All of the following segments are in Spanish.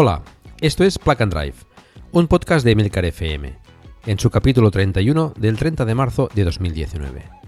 Hola, esto es Plug and Drive, un podcast de Emilcar FM, en su capítulo 31 del 30 de marzo de 2019.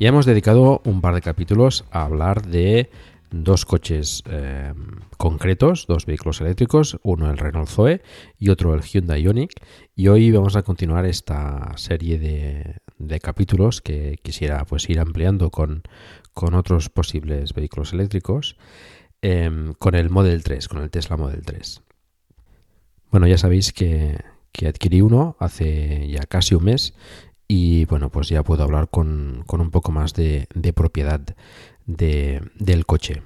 Ya hemos dedicado un par de capítulos a hablar de dos coches eh, concretos, dos vehículos eléctricos, uno el Renault Zoe y otro el Hyundai Ioniq. Y hoy vamos a continuar esta serie de, capítulos que quisiera pues ir ampliando con, otros posibles vehículos eléctricos, em, con el Model 3, con el Tesla Model 3. Bueno, ya sabéis que, que adquirí uno hace ya casi un mes y bueno, pues ya puedo hablar con, un poco más de, propiedad del coche.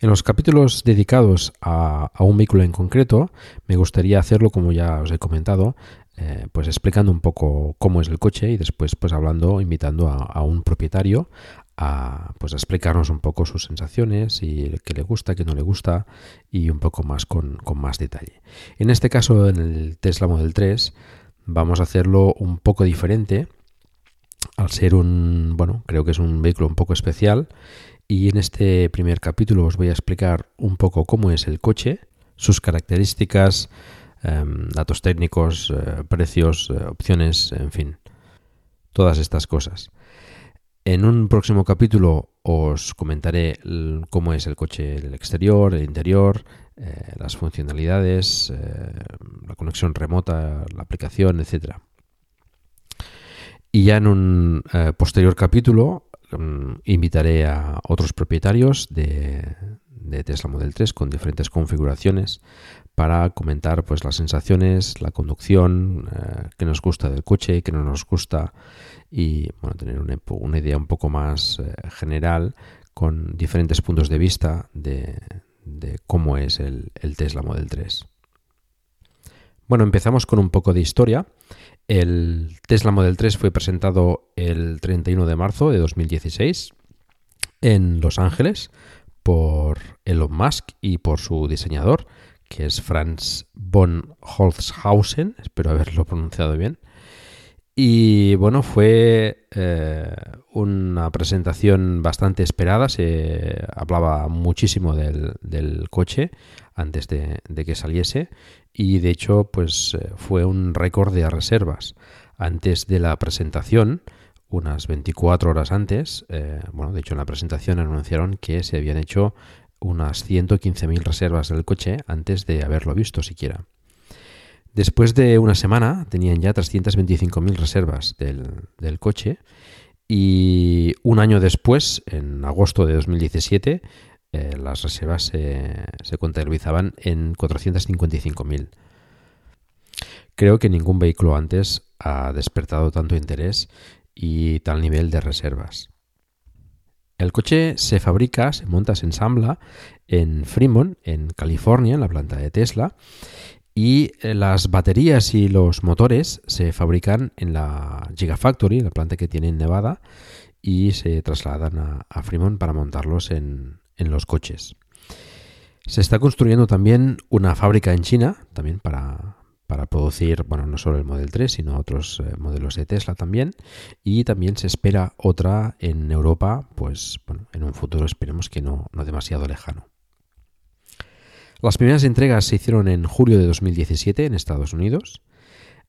En los capítulos dedicados a, un vehículo en concreto, me gustaría hacerlo, como ya os he comentado, eh, pues explicando un poco cómo es el coche y después pues hablando, invitando a, un propietario a, pues, a explicarnos un poco sus sensaciones y qué le gusta, qué no le gusta y un poco más con, con más detalle. En este caso, en el Tesla Model 3, vamos a hacerlo un poco diferente al ser un, bueno, creo que es un vehículo un poco especial y en este primer capítulo os voy a explicar un poco cómo es el coche, sus características, em, datos técnicos, eh, precios, eh, opciones, en fin, todas estas cosas. En un próximo capítulo os comentaré cómo es el coche, el exterior, el interior, eh, las funcionalidades, eh, la conexión remota, la aplicación, etc. Y ya en un eh, posterior capítulo mm, invitaré a otros propietarios de, Tesla Model 3 con diferentes configuraciones para comentar pues las sensaciones, la conducción, qué nos gusta del coche, qué no nos gusta y bueno, tener una idea un poco más general con diferentes puntos de vista de, de cómo es el, Tesla Model 3. Bueno, empezamos con un poco de historia. El Tesla Model 3 fue presentado el 31 de marzo de 2016 en Los Ángeles por Elon Musk y por su diseñador, que es Franz von Holzhausen, espero haberlo pronunciado bien. Y bueno, fue eh, una presentación bastante esperada. Se hablaba muchísimo del, coche antes de, que saliese. Y de hecho, pues eh, fue un récord de reservas. Antes de la presentación, unas 24 horas antes, eh, bueno, de hecho en la presentación anunciaron que se habían hecho unas 115.000 reservas del coche antes de haberlo visto siquiera. Después de una semana tenían ya 325.000 reservas del, coche y un año después, en agosto de 2017, eh, las reservas se contabilizaban en 455.000. Creo que ningún vehículo antes ha despertado tanto interés y tal nivel de reservas. El coche se fabrica, se monta, se ensambla en Fremont, en California, en la planta de Tesla, y eh, las baterías y los motores se fabrican en la Gigafactory, la planta que tiene en Nevada, y se trasladan a, Fremont para montarlos en, los coches. Se está construyendo también una fábrica en China, también para, producir, bueno, no solo el Model 3, sino otros eh, modelos de Tesla también. Y también se espera otra en Europa, pues bueno, en un futuro esperemos que no, no demasiado lejano. Las primeras entregas se hicieron en julio de 2017 en Estados Unidos.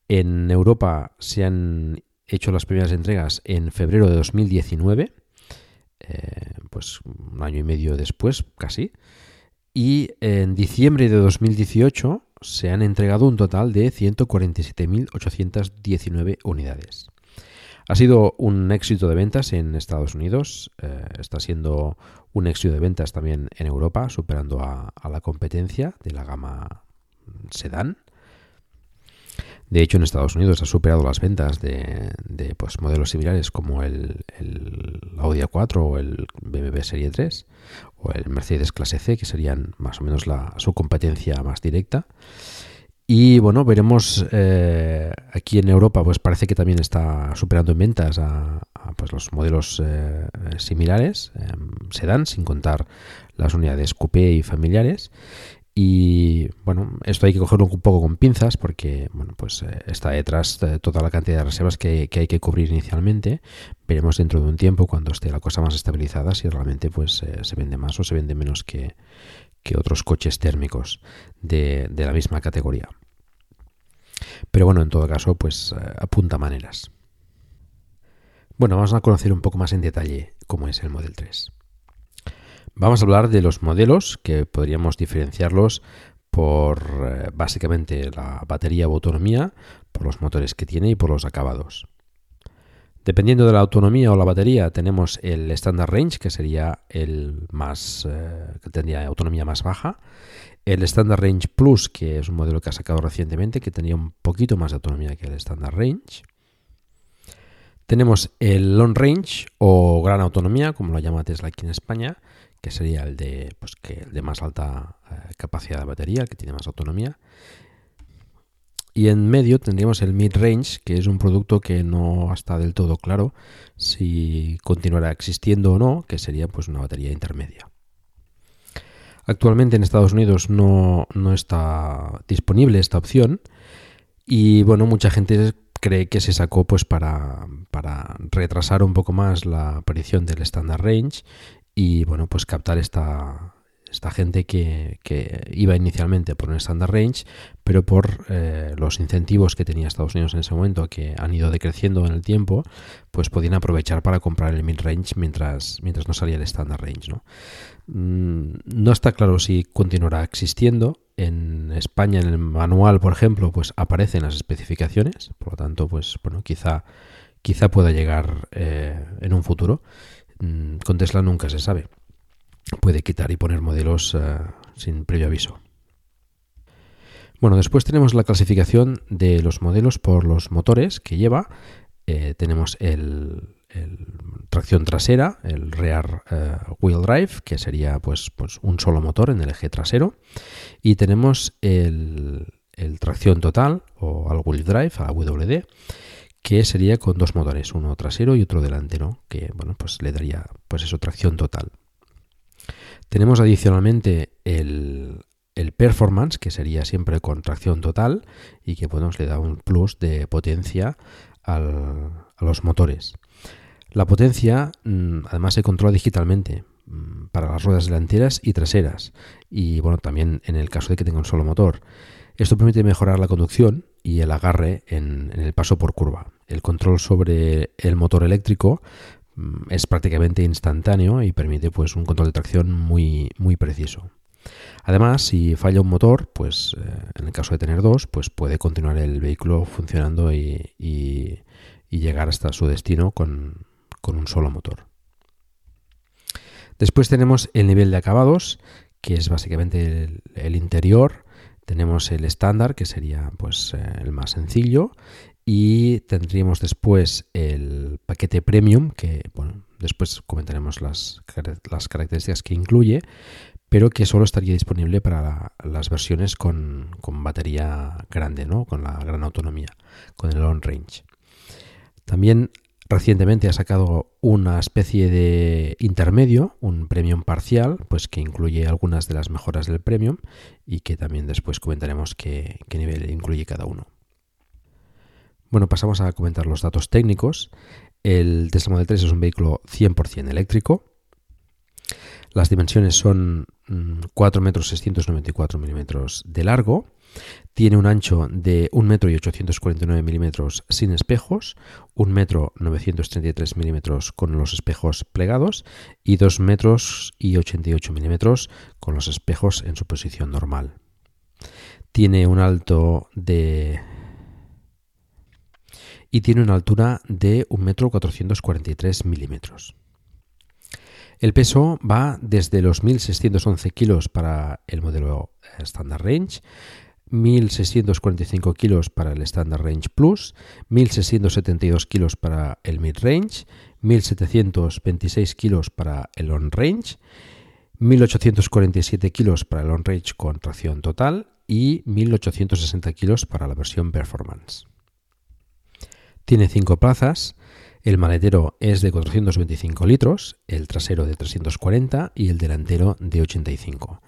En Europa se han hecho las primeras entregas en febrero de 2019, eh, pues un año y medio después casi. Y en diciembre de 2018 se han entregado un total de 147.819 unidades. Ha sido un éxito de ventas en Estados Unidos, eh, está siendo un éxito de ventas también en Europa, superando a, la competencia de la gama sedán. De hecho, en Estados Unidos ha superado las ventas de, pues, modelos similares como el, Audi A4 o el BMW Serie 3 o el Mercedes Clase C, que serían más o menos su competencia más directa. Y bueno, veremos eh, aquí en Europa, pues parece que también está superando en ventas a, pues los modelos eh, similares, eh, sedán, sin contar las unidades coupé y familiares. Y bueno, esto hay que cogerlo un poco con pinzas porque bueno, pues está detrás de toda la cantidad de reservas que, hay que cubrir inicialmente. Veremos dentro de un tiempo, cuando esté la cosa más estabilizada, si realmente pues se vende más o se vende menos que, que otros coches térmicos de, de la misma categoría. Pero bueno, en todo caso, pues eh, apunta maneras. Bueno, vamos a conocer un poco más en detalle cómo es el Model 3. Vamos a hablar de los modelos que podríamos diferenciarlos por eh, básicamente la batería o autonomía, por los motores que tiene y por los acabados. Dependiendo de la autonomía o la batería, tenemos el Standard Range, que sería el más eh, que tendría autonomía más baja, el Standard Range Plus, que es un modelo que ha sacado recientemente, que tenía un poquito más de autonomía que el Standard Range. Tenemos el Long Range o Gran Autonomía, como lo llama Tesla aquí en España, que sería el de, pues, que el de más alta eh, capacidad de batería, que tiene más autonomía. Y en medio tendríamos el mid-range, que es un producto que no está del todo claro si continuará existiendo o no, que sería pues una batería intermedia. Actualmente en Estados Unidos no, está disponible esta opción y bueno, mucha gente cree que se sacó pues para, para retrasar un poco más la aparición del Standard Range y bueno, pues captar esta, esta gente que, iba inicialmente por un standard range, pero por eh, los incentivos que tenía Estados Unidos en ese momento, que han ido decreciendo en el tiempo, pues podían aprovechar para comprar el mid range mientras, mientras no salía el standard range. ¿no? Mm, está claro si continuará existiendo. En España, en el manual, por ejemplo, pues aparecen las especificaciones, por lo tanto, pues bueno, quizá, quizá pueda llegar eh, en un futuro. Mm, con Tesla nunca se sabe puede quitar y poner modelos eh, sin previo aviso. Bueno, después tenemos la clasificación de los modelos por los motores que lleva. Eh, tenemos el, tracción trasera, el rear eh, wheel drive, que sería pues, pues, un solo motor en el eje trasero. Y tenemos el, tracción total o al wheel drive, a WD, que sería con dos motores, uno trasero y otro delantero, que bueno, pues le daría pues eso, tracción total. Tenemos adicionalmente el, performance, que sería siempre con tracción total y que bueno, le da un plus de potencia a los motores. La potencia mm, además se controla digitalmente mm, para las ruedas delanteras y traseras y bueno, también en el caso de que tenga un solo motor. Esto permite mejorar la conducción y el agarre en, el paso por curva. El control sobre el motor eléctrico es prácticamente instantáneo y permite pues un control de tracción muy, muy preciso. Además, si falla un motor, pues eh, en el caso de tener dos, pues puede continuar el vehículo funcionando y, llegar hasta su destino con, un solo motor. Después tenemos el nivel de acabados, que es básicamente el, interior. Tenemos el estándar, que sería pues eh, el más sencillo, y tendríamos después el paquete premium, que bueno, después comentaremos las, las características que incluye, pero que solo estaría disponible para las versiones con, con, batería grande, ¿no? con la gran autonomía, con el long range. También recientemente ha sacado una especie de intermedio, un premium parcial, pues que incluye algunas de las mejoras del premium y que también después comentaremos qué, qué nivel incluye cada uno. Bueno, pasamos a comentar los datos técnicos. El Tesla Model 3 es un vehículo 100% eléctrico. Las dimensiones son 4 mm, metros 694 milímetros de largo tiene un ancho de 1 metro y 849 milímetros sin espejos, 1 metro 933 milímetros con los espejos plegados y 2 metros y 88 milímetros con los espejos en su posición normal. Tiene un alto de y tiene una altura de 1 metro 443 milímetros. El peso va desde los 1.611 kilos para el modelo Standard Range 1.645 kilos para el Standard Range Plus, 1.672 kilos para el Mid Range, 1.726 kilos para el Long Range, 1.847 kilos para el Long Range con tracción total y 1.860 kilos para la versión Performance. Tiene 5 plazas, el maletero es de 425 litros, el trasero de 340 y el delantero de 85.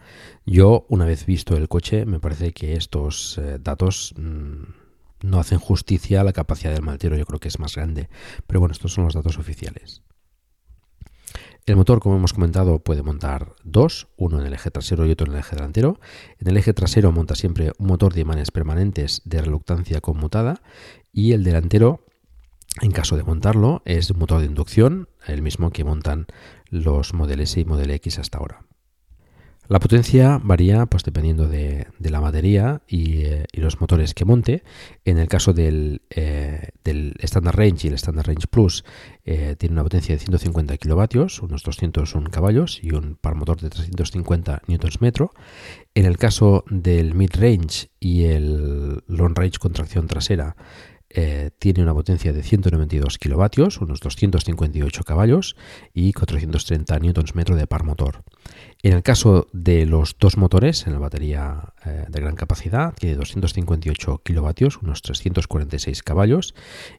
Yo, una vez visto el coche, me parece que estos eh, datos mm, no hacen justicia a la capacidad del maletero, yo creo que es más grande. Pero bueno, estos son los datos oficiales. El motor, como hemos comentado, puede montar dos, uno en el eje trasero y otro en el eje delantero. En el eje trasero monta siempre un motor de imanes permanentes de reluctancia conmutada y el delantero en caso de montarlo, es un motor de inducción, el mismo que montan los Model S y Model X hasta ahora. La potencia varía pues, dependiendo de, la batería eh, y, los motores que monte. En el caso del, eh, Standard Range y el Standard Range Plus, eh, tiene una potencia de 150 kilovatios, unos 201 caballos y un par motor de 350 Nm. En el caso del Mid Range y el Long Range con tracción trasera, eh, tiene una potencia de 192 kilovatios, unos 258 caballos y 430 Nm de par motor. En el caso de los dos motores en la batería eh, de gran capacidad, tiene 258 kilovatios, unos 346 caballos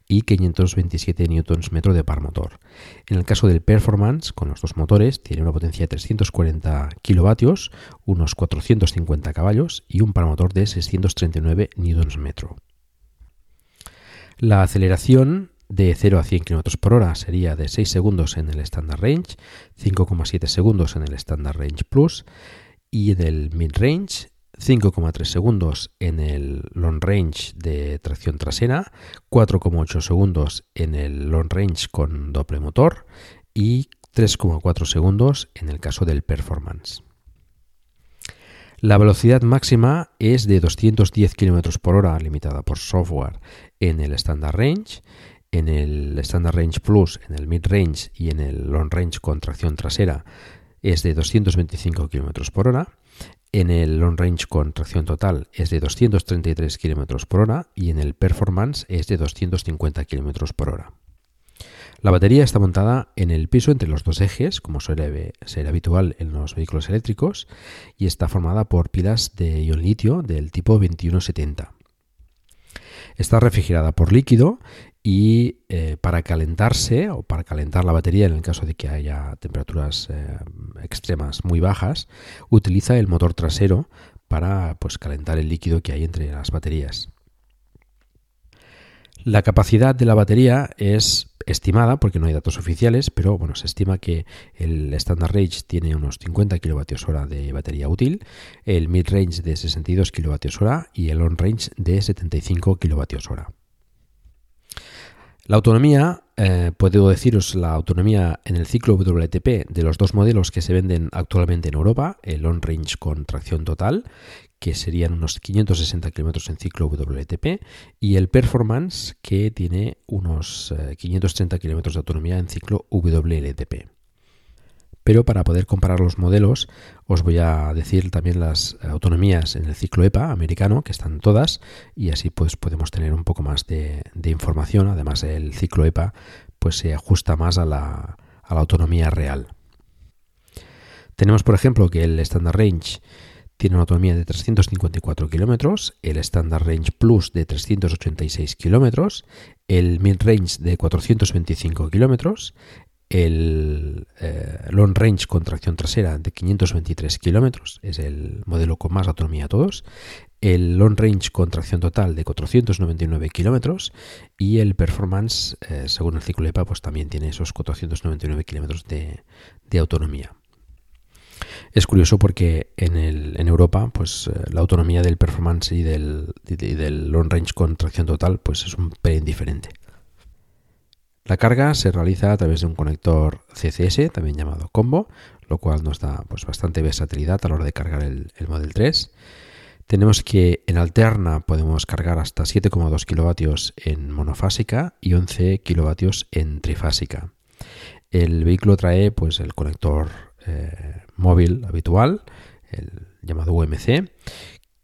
y 527 Nm de par motor. En el caso del Performance, con los dos motores, tiene una potencia de 340 kilovatios, unos 450 caballos y un par motor de 639 Nm. La aceleración de 0 a 100 km por hora sería de 6 segundos en el Standard Range, 5,7 segundos en el Standard Range Plus y en el Mid Range 5,3 segundos en el Long Range de tracción trasera, 4,8 segundos en el Long Range con doble motor y 3,4 segundos en el caso del Performance. La velocidad máxima es de 210 km por hora, limitada por software, en el Standard Range, en el Standard Range Plus, en el Mid Range y en el Long Range con tracción trasera es de 225 km por hora. En el Long Range con tracción total es de 233 km por hora y en el Performance es de 250 km por hora. La batería está montada en el piso entre los dos ejes, como suele ser habitual en los vehículos eléctricos, y está formada por pilas de ion litio del tipo 2170. Está refrigerada por líquido y eh, para calentarse o para calentar la batería en el caso de que haya temperaturas eh, extremas muy bajas, utiliza el motor trasero para pues, calentar el líquido que hay entre las baterías. La capacidad de la batería es estimada, porque no hay datos oficiales, pero bueno, se estima que el Standard Range tiene unos 50 kWh de batería útil, el Mid Range de 62 kWh y el On Range de 75 kWh. La autonomía, eh, puedo deciros la autonomía en el ciclo WLTP de los dos modelos que se venden actualmente en Europa, el On Range con tracción total, que serían unos 560 km en ciclo WLTP, y el Performance, que tiene unos 530 eh, km de autonomía en ciclo WLTP. Pero para poder comparar los modelos, os voy a decir también las autonomías en el ciclo EPA americano, que están todas, y así pues podemos tener un poco más de, información. Además, el ciclo EPA pues se ajusta más a la, a la autonomía real. Tenemos, por ejemplo, que el Standard Range tiene una autonomía de 354 kilómetros, el Standard Range Plus de 386 kilómetros, el Mid Range de 425 kilómetros, el eh, Long Range con tracción trasera de 523 kilómetros, es el modelo con más autonomía de todos, el Long Range con tracción total de 499 kilómetros y el Performance, eh, según el ciclo EPA, pues también tiene esos 499 kilómetros de autonomía. Es curioso porque en, Europa pues, eh, la autonomía del performance y del, del long range con tracción total pues, es un pelín diferente. La carga se realiza a través de un conector CCS, también llamado combo, lo cual nos da pues, bastante versatilidad a la hora de cargar el, el Model 3. Tenemos que en alterna podemos cargar hasta 7,2 kilovatios en monofásica y 11 kilovatios en trifásica. El vehículo trae pues el conector eh, móvil habitual, el llamado UMC,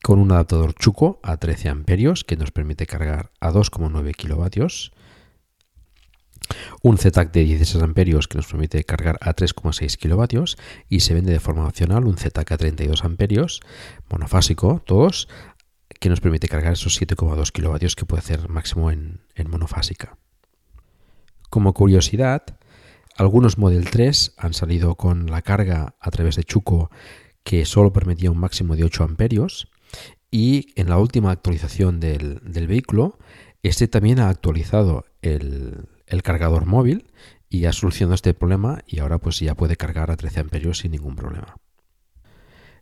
con un adaptador Chuco a 13 amperios que nos permite cargar a 2,9 kilovatios, un ZTAC de 16 amperios que nos permite cargar a 3,6 kilovatios y se vende de forma opcional un ZTAC a 32 amperios, monofásico, todos, que nos permite cargar esos 7,2 kilovatios que puede hacer máximo en monofásica. Como curiosidad, algunos Model 3 han salido con la carga a través de Chuco que solo permitía un máximo de 8 amperios y en la última actualización del, vehículo este también ha actualizado el, cargador móvil y ha solucionado este problema y ahora pues ya puede cargar a 13 amperios sin ningún problema.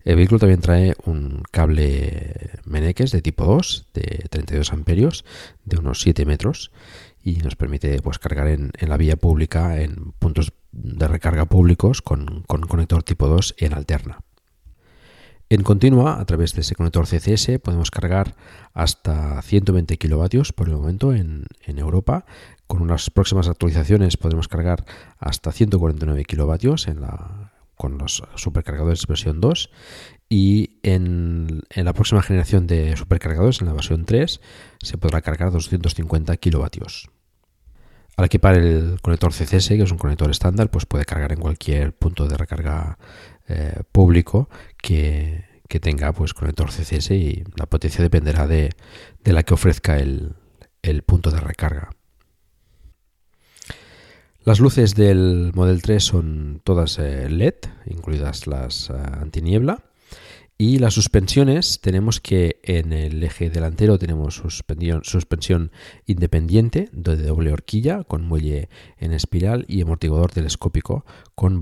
El vehículo también trae un cable Meneques de tipo 2 de 32 amperios de unos 7 metros y nos permite pues, cargar en, la vía pública en puntos de recarga públicos con, conector tipo 2 en alterna. En continua, a través de ese conector CCS, podemos cargar hasta 120 kilovatios por el momento en, Europa. Con unas próximas actualizaciones podremos cargar hasta 149 kilovatios con los supercargadores versión 2 y en, la próxima generación de supercargadores, en la versión 3, se podrá cargar 250 kilovatios. Al equipar el conector CCS, que es un conector estándar, pues puede cargar en cualquier punto de recarga eh, público que, tenga pues conector CCS y la potencia dependerá de, la que ofrezca el, punto de recarga. Las luces del Model 3 son todas eh, LED, incluidas las eh, antiniebla. Y las suspensiones, tenemos que en el eje delantero tenemos suspensión, suspensión independiente de doble horquilla con muelle en espiral y amortiguador telescópico con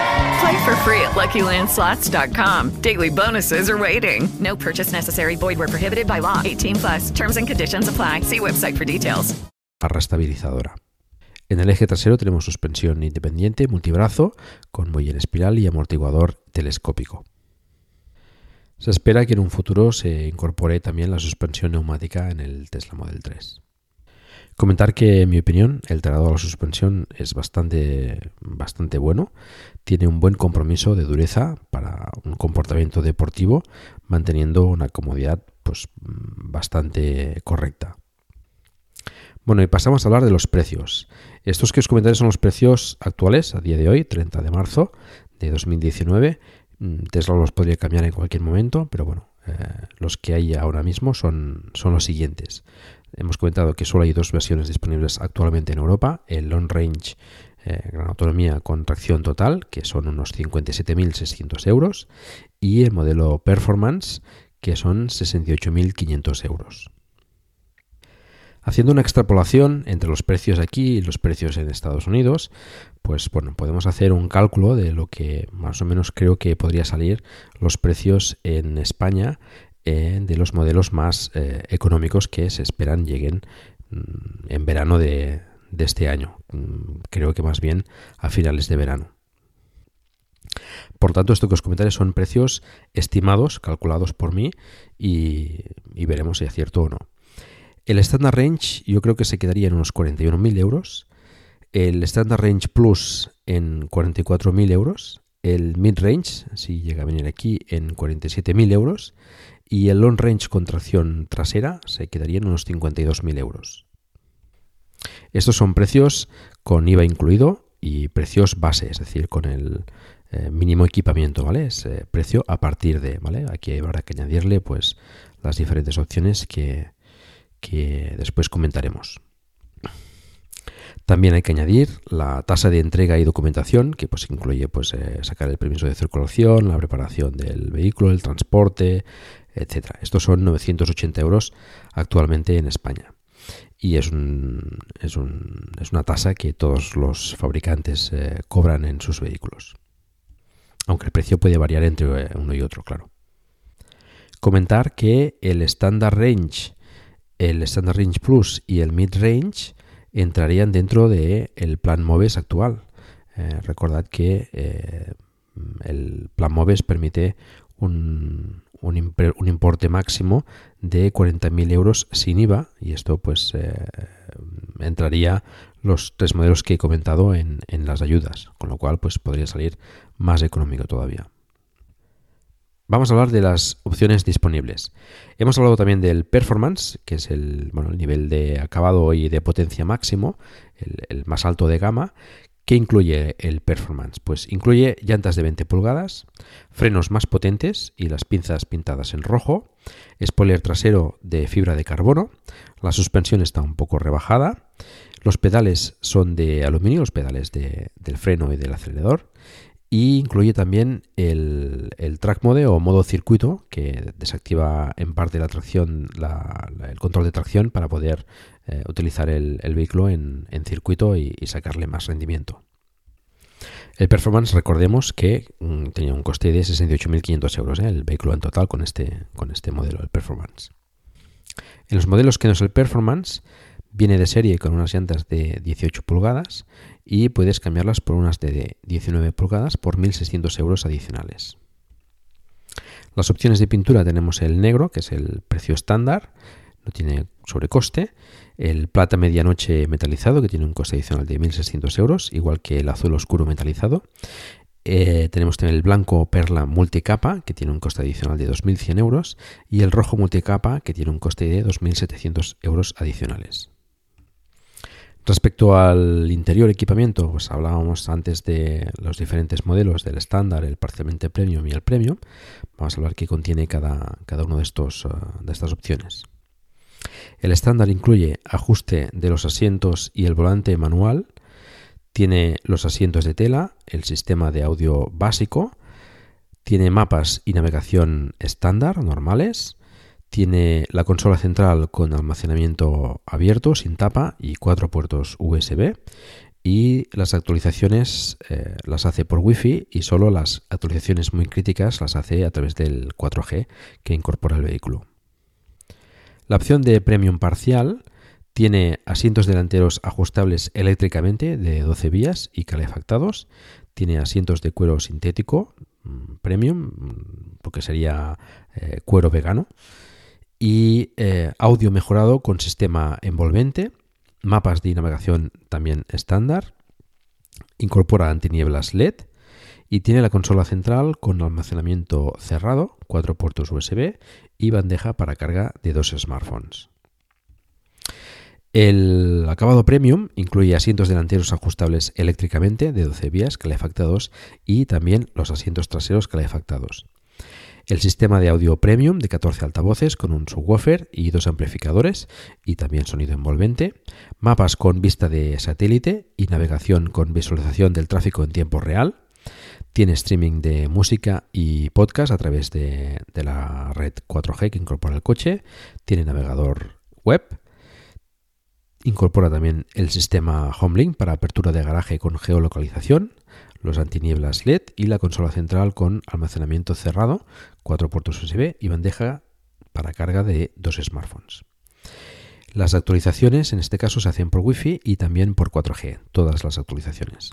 Play for free at LuckyLandSlots.com. Daily bonuses are waiting. No purchase necessary. Void were prohibited by law. 18 plus. Terms and conditions apply. See website for details. Barra estabilizadora. En el eje trasero tenemos suspensión independiente multibrazo con muelle en espiral y amortiguador telescópico. Se espera que en un futuro se incorpore también la suspensión neumática en el Tesla Model 3. Comentar que, en mi opinión, el traslado a la suspensión es bastante, bastante bueno. Tiene un buen compromiso de dureza para un comportamiento deportivo, manteniendo una comodidad pues, bastante correcta. Bueno, y pasamos a hablar de los precios. Estos que os comentaré son los precios actuales a día de hoy, 30 de marzo de 2019. Mm, Tesla los podría cambiar en cualquier momento, pero bueno, eh, los que hay ahora mismo son, son los siguientes. Hemos comentado que solo hay dos versiones disponibles actualmente en Europa, el Long Range eh, Gran Autonomía con tracción total, que son unos 57.600 euros, y el modelo Performance, que son 68.500 euros. Haciendo una extrapolación entre los precios aquí y los precios en Estados Unidos, pues bueno, podemos hacer un cálculo de lo que más o menos creo que podría salir los precios en España eh, de los modelos más eh, económicos que se esperan lleguen mm, en verano de, de este año. Mm, creo que más bien a finales de verano. Por tanto, esto que os son precios estimados, calculados por mí, y, y veremos si es cierto o no. El Standard Range yo creo que se quedaría en unos 41.000 euros. El Standard Range Plus en 44.000 euros. El Mid Range, si llega a venir aquí, en 47.000 euros. Y el Long Range con tracción trasera se quedaría en unos 52.000 euros. Estos son precios con IVA incluido y precios base, es decir, con el eh, mínimo equipamiento, ¿vale? Es eh, precio a partir de, ¿vale? Aquí habrá que añadirle pues las diferentes opciones que, que después comentaremos. También hay que añadir la tasa de entrega y documentación, que pues incluye pues, eh, sacar el permiso de circulación, la preparación del vehículo, el transporte, etc. Estos son 980 euros actualmente en España. Y es, un, es, un, es una tasa que todos los fabricantes eh, cobran en sus vehículos. Aunque el precio puede variar entre uno y otro, claro. Comentar que el Standard Range el Standard Range Plus y el Mid Range entrarían dentro del el plan MOVES actual. Eh, recordad que eh, el plan MOVES permite un, un, importe máximo de 40.000 euros sin IVA y esto pues eh, entraría los tres modelos que he comentado en, en las ayudas, con lo cual pues podría salir más económico todavía. Vamos a hablar de las opciones disponibles. Hemos hablado también del performance, que es el, el nivel de acabado y de potencia máximo, el, más alto de gama. ¿Qué incluye el performance? Pues incluye llantas de 20 pulgadas, frenos más potentes y las pinzas pintadas en rojo, spoiler trasero de fibra de carbono, la suspensión está un poco rebajada, los pedales son de aluminio, los pedales del freno y del acelerador, y incluye también el, track mode o modo circuito que desactiva en parte la tracción, el control de tracción para poder eh, utilizar el, vehículo en, circuito y, sacarle más rendimiento. El Performance, recordemos que mm, tenía un coste de 68.500 euros, ¿eh? el vehículo en total con este, con este modelo, el Performance. En los modelos que no es el Performance, Viene de serie con unas llantas de 18 pulgadas y puedes cambiarlas por unas de 19 pulgadas por 1.600 euros adicionales. Las opciones de pintura tenemos el negro, que es el precio estándar, no tiene sobrecoste, el plata medianoche metalizado, que tiene un coste adicional de 1.600 euros, igual que el azul oscuro metalizado. Eh, tenemos también el blanco perla multicapa, que tiene un coste adicional de 2.100 euros, y el rojo multicapa, que tiene un coste de 2.700 euros adicionales. Respecto al interior equipamiento, pues hablábamos antes de los diferentes modelos del estándar, el parcialmente premium y el premium. Vamos a hablar qué contiene cada, cada uno de, uh, de estas opciones. El estándar incluye ajuste de los asientos y el volante manual. Tiene los asientos de tela, el sistema de audio básico. Tiene mapas y navegación estándar normales tiene la consola central con almacenamiento abierto, sin tapa y cuatro puertos USB. Y las actualizaciones eh, las hace por Wi-Fi y solo las actualizaciones muy críticas las hace a través del 4G que incorpora el vehículo. La opción de Premium parcial tiene asientos delanteros ajustables eléctricamente de 12 vías y calefactados. Tiene asientos de cuero sintético mm, premium, mm, porque sería eh, cuero vegano y eh, audio mejorado con sistema envolvente mapas de navegación también estándar, incorpora antinieblas LED y tiene la consola central con almacenamiento cerrado, cuatro puertos USB y bandeja para carga de dos smartphones. El acabado premium incluye asientos delanteros ajustables eléctricamente de 12 vías calefactados y también los asientos traseros calefactados. El sistema de audio premium de 14 altavoces con un subwoofer y dos amplificadores y también sonido envolvente, mapas con vista de satélite y navegación con visualización del tráfico en tiempo real, tiene streaming de música y podcast a través de, la red 4G que incorpora el coche, tiene navegador web, Incorpora también el sistema HomeLink para apertura de garaje con geolocalización, los antinieblas LED y la consola central con almacenamiento cerrado, cuatro puertos USB y bandeja para carga de dos smartphones. Las actualizaciones en este caso se hacen por Wi-Fi y también por 4G, todas las actualizaciones.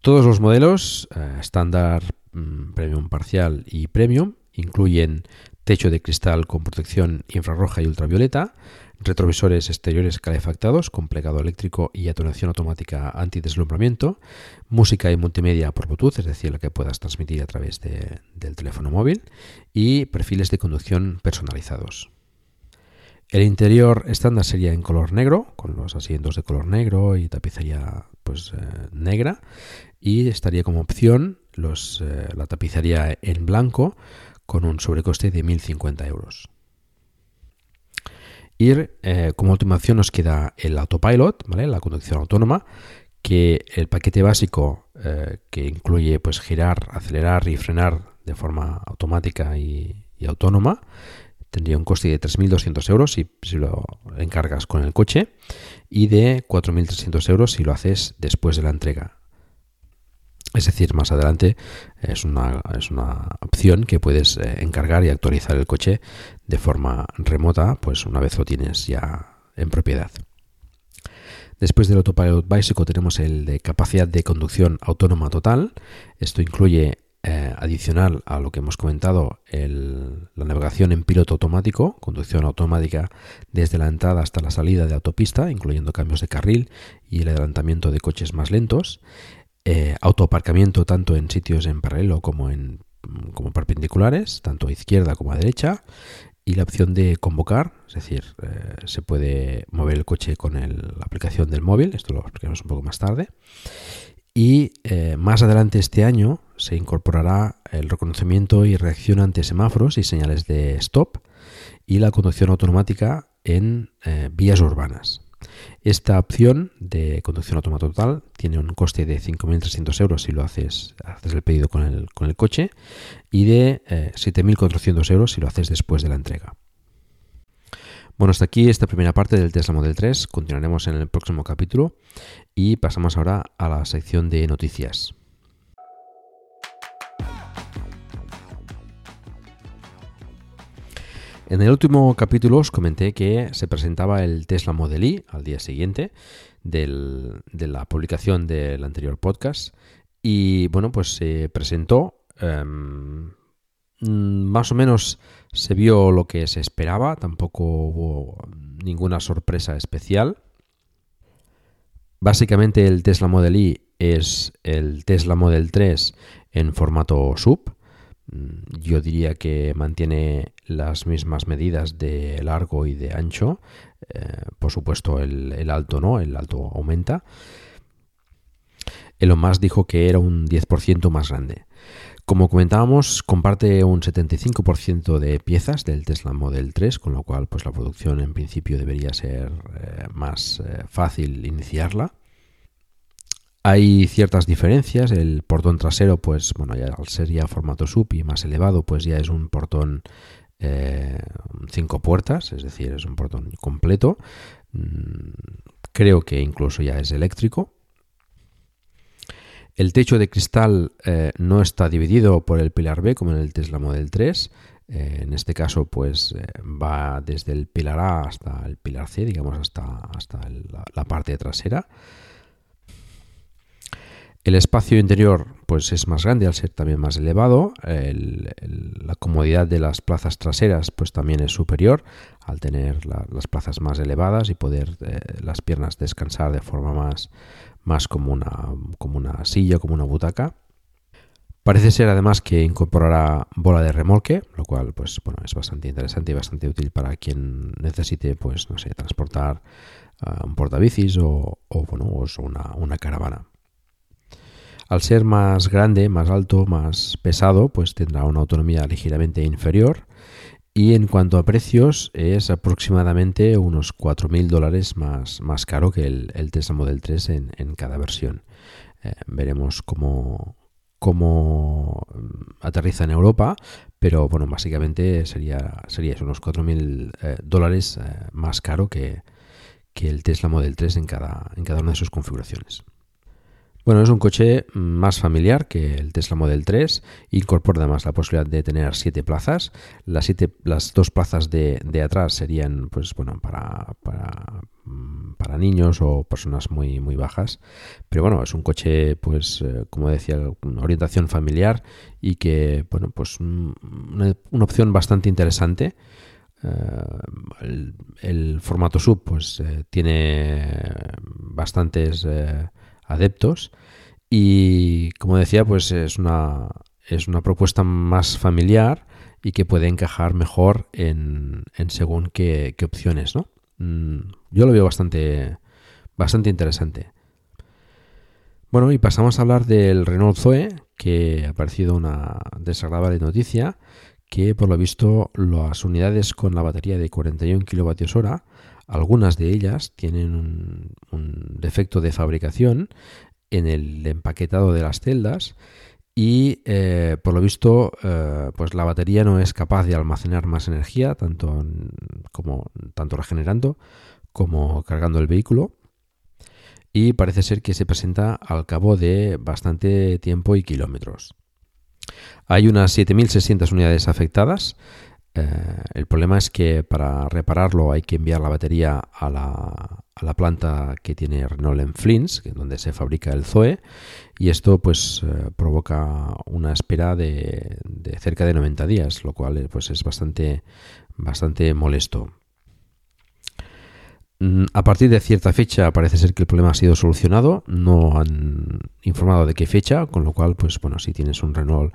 Todos los modelos eh, estándar, mm, premium parcial y premium incluyen techo de cristal con protección infrarroja y ultravioleta, retrovisores exteriores calefactados con plegado eléctrico y atonación automática antideslumbramiento, música y multimedia por Bluetooth, es decir, la que puedas transmitir a través del teléfono móvil, y perfiles de conducción personalizados. El interior estándar sería en color negro, con los asientos de color negro y tapicería pues, eh, negra, y estaría como opción los, eh, la tapicería en blanco con un sobrecoste de 1.050 euros. Ir, eh, como última opción nos queda el autopilot, ¿vale? la conducción autónoma, que el paquete básico eh, que incluye pues girar, acelerar y frenar de forma automática y, autónoma tendría un coste de 3.200 euros si, si, lo encargas con el coche y de 4.300 euros si lo haces después de la entrega. Es decir, más adelante es una, es una opción que puedes eh, encargar y actualizar el coche de forma remota, pues una vez lo tienes ya en propiedad. Después del Autopilot Bicycle tenemos el de capacidad de conducción autónoma total. Esto incluye, eh, adicional a lo que hemos comentado, la navegación en piloto automático, conducción automática desde la entrada hasta la salida de autopista, incluyendo cambios de carril y el adelantamiento de coches más lentos eh, autoaparcamiento tanto en sitios en paralelo como en como perpendiculares, tanto a izquierda como a derecha, y la opción de convocar, es decir, eh, se puede mover el coche con la aplicación del móvil, esto lo explicaremos un poco más tarde. Y eh, más adelante este año se incorporará el reconocimiento y reacción ante semáforos y señales de stop y la conducción automática en vías urbanas. Esta opción de conducción autónoma total tiene un coste de 5.300 euros si lo haces, haces el pedido con el, con el coche y de 7.400 eh, euros si lo haces después de la entrega. Bueno, hasta aquí esta primera parte del Tesla Model 3. Continuaremos en el próximo capítulo y pasamos ahora a la sección de noticias. En el último capítulo os comenté que se presentaba el Tesla Model Y al día siguiente de la publicación del anterior podcast y bueno, pues se presentó, em, más o menos se vio lo que se esperaba, tampoco hubo ninguna sorpresa especial. Básicamente el Tesla Model Y es el Tesla Model 3 en formato sub, Mm, yo diría que mantiene las mismas medidas de largo y de ancho. Eh, por supuesto, el, alto no, el alto aumenta. Elon Musk dijo que era un 10% más grande. Como comentábamos, comparte un 75% de piezas del Tesla Model 3, con lo cual pues, la producción en principio debería ser eh, más eh, fácil iniciarla. Hay ciertas diferencias. El portón trasero, pues bueno, ya al ser ya formato sub y más elevado, pues ya es un portón eh, cinco puertas, es decir, es un portón completo. Mm, creo que incluso ya es eléctrico. El techo de cristal eh, no está dividido por el pilar B como en el Tesla Model 3. Eh, en este caso, pues va desde el pilar A hasta el pilar C, digamos, hasta, hasta la parte trasera. El espacio interior pues es más grande al ser también más elevado. la comodidad de las plazas traseras pues también es superior al tener las plazas más elevadas y poder eh, las piernas descansar de forma más, más como, una, como una silla, como una butaca. Parece ser además que incorporará bola de remolque, lo cual pues bueno es bastante interesante y bastante útil para quien necesite pues no sé transportar uh, un portabicis o, o bueno o una, una caravana. Al ser más grande, más alto, más pesado, pues tendrá una autonomía ligeramente inferior. Y en cuanto a precios, es aproximadamente unos 4.000 dólares más, más caro que el, Tesla Model 3 en, cada versión. Eh, veremos cómo, cómo aterriza en Europa, pero bueno, básicamente sería, sería unos 4.000 eh, dólares eh, más caro que, que, el Tesla Model 3 en cada, en cada una de sus configuraciones. Bueno, es un coche más familiar que el Tesla Model 3. Incorpora además la posibilidad de tener siete plazas. Las, siete, las dos plazas de, atrás serían, pues bueno, para, mm, para, niños o personas muy, muy bajas. Pero bueno, es un coche, pues, eh, como decía, una orientación familiar y que, bueno, pues mm, una, opción bastante interesante. Eh, el, formato sub, pues, eh, tiene bastantes adeptos. Y como decía, pues es una, es una propuesta más familiar y que puede encajar mejor en, según qué, opciones, ¿no? Mm, yo lo veo bastante, bastante interesante. Bueno, y pasamos a hablar del Renault Zoe, que ha parecido una desagradable noticia, que por lo visto las unidades con la batería de 41 kWh algunas de ellas tienen un, defecto de fabricación en el empaquetado de las celdas y eh, por lo visto eh, pues la batería no es capaz de almacenar más energía tanto como tanto regenerando como cargando el vehículo y parece ser que se presenta al cabo de bastante tiempo y kilómetros. Hay unas 7.600 unidades afectadas eh, el problema es que para repararlo hay que enviar la batería a la, planta que tiene Renault en Flins, donde se fabrica el Zoe, y esto pues eh, provoca una espera de, cerca de 90 días, lo cual eh, pues es bastante, bastante molesto. Mm, a partir de cierta fecha parece ser que el problema ha sido solucionado, no han informado de qué fecha, con lo cual pues bueno, si tienes un Renault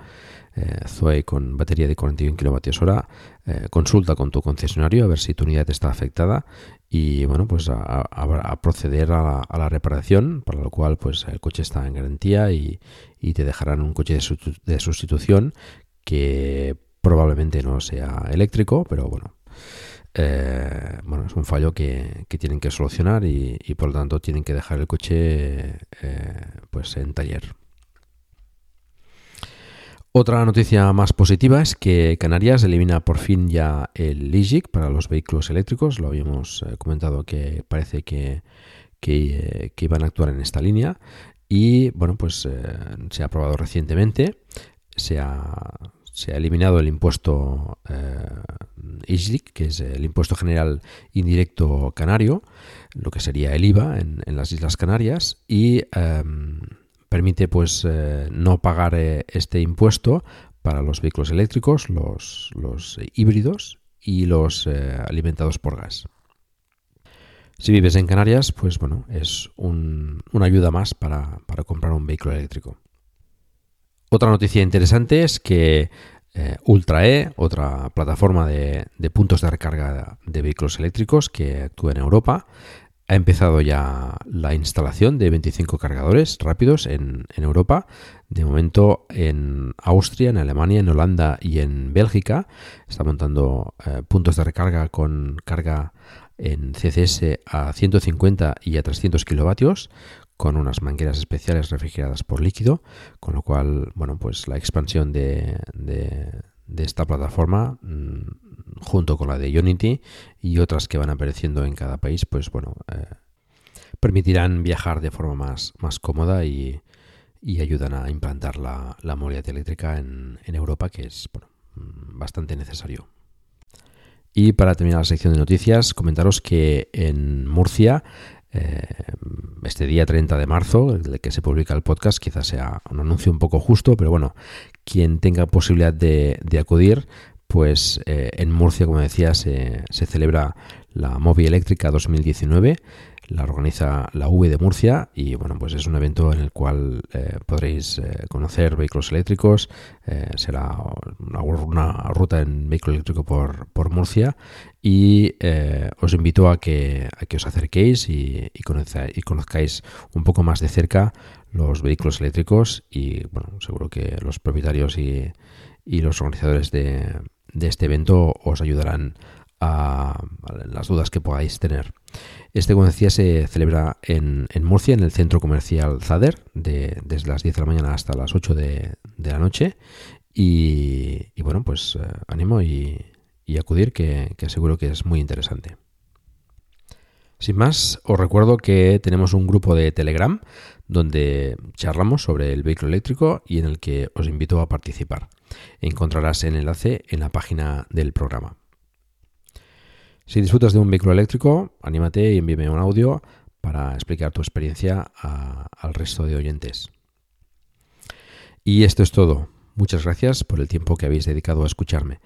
eh, Zoe con batería de 41 kWh, eh, consulta con tu concesionario a ver si tu unidad está afectada y bueno, pues a, proceder a la, reparación, para lo cual pues el coche está en garantía y, te dejarán un coche de, sustitución que probablemente no sea eléctrico, pero bueno. Eh, bueno, es un fallo que, tienen que solucionar y, por lo tanto tienen que dejar el coche pues en taller. Otra noticia más positiva es que Canarias elimina por fin ya el LIGIC para los vehículos eléctricos. Lo habíamos eh, comentado que parece que, que, iban a actuar en esta línea. Y bueno, pues eh, se ha aprobado recientemente. Se ha, se ha eliminado el impuesto eh, que es el impuesto general indirecto canario, lo que sería el IVA en, las Islas Canarias. Y. Em, permite pues eh, no pagar eh, este impuesto para los vehículos eléctricos, los, híbridos y los eh, alimentados por gas. Si vives en Canarias, pues bueno, es una ayuda más para, comprar un vehículo eléctrico. Otra noticia interesante es que UltraE, otra plataforma de, de, puntos de recarga de vehículos eléctricos que actúa en Europa, ha empezado ya la instalación de 25 cargadores rápidos en, Europa. De momento en Austria, en Alemania, en Holanda y en Bélgica. Está montando eh, puntos de recarga con carga en CCS a 150 y a 300 kilovatios con unas mangueras especiales refrigeradas por líquido, con lo cual, bueno, pues la expansión de, de esta plataforma mm, junto con la de Unity y otras que van apareciendo en cada país, pues bueno, eh, permitirán viajar de forma más, más cómoda y, ayudan a implantar la, la movilidad eléctrica en, Europa, que es mm, bastante necesario. Y para terminar la sección de noticias, comentaros que en Murcia, este día 30 de marzo, el que se publica el podcast, quizás sea un anuncio un poco justo, pero bueno, quien tenga posibilidad de, acudir, pues eh, en Murcia, como decía, se, se celebra la Movi Eléctrica 2019 la organiza la V de Murcia y bueno, pues es un evento en el cual eh, podréis eh, conocer vehículos eléctricos, eh, será una, ruta en vehículo eléctrico por, por Murcia y os invito a que, a que os acerquéis y, y, conozcáis un poco más de cerca los vehículos eléctricos y bueno, seguro que los propietarios y, y los organizadores de, de este evento os ayudarán a, las dudas que podáis tener. Este, como decía, se celebra en, Murcia, en el centro comercial Zader, de, desde las 10 de la mañana hasta las 8 de, la noche. Y, bueno, pues eh, animo y, acudir, que, que seguro que es muy interesante. Sin más, os recuerdo que tenemos un grupo de Telegram donde charlamos sobre el vehículo eléctrico y en el que os invito a participar. Encontrarás el enlace en la página del programa. Si disfrutas de un vehículo eléctrico, anímate y envíame un audio para explicar tu experiencia al resto de oyentes. Y esto es todo. Muchas gracias por el tiempo que habéis dedicado a escucharme.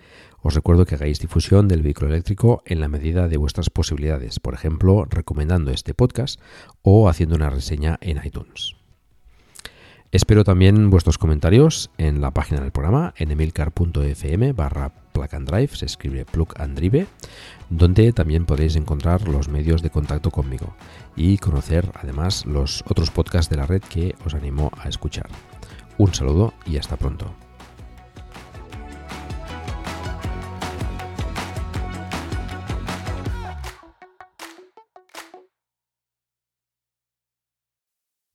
Os recuerdo que hagáis difusión del vehículo eléctrico en la medida de vuestras posibilidades, por ejemplo, recomendando este podcast o haciendo una reseña en iTunes. Espero también vuestros comentarios en la página del programa, en emilcar.fm barra plug and drive, se escribe plug and drive, donde también podéis encontrar los medios de contacto conmigo y conocer además los otros podcasts de la red que os animo a escuchar. Un saludo y hasta pronto.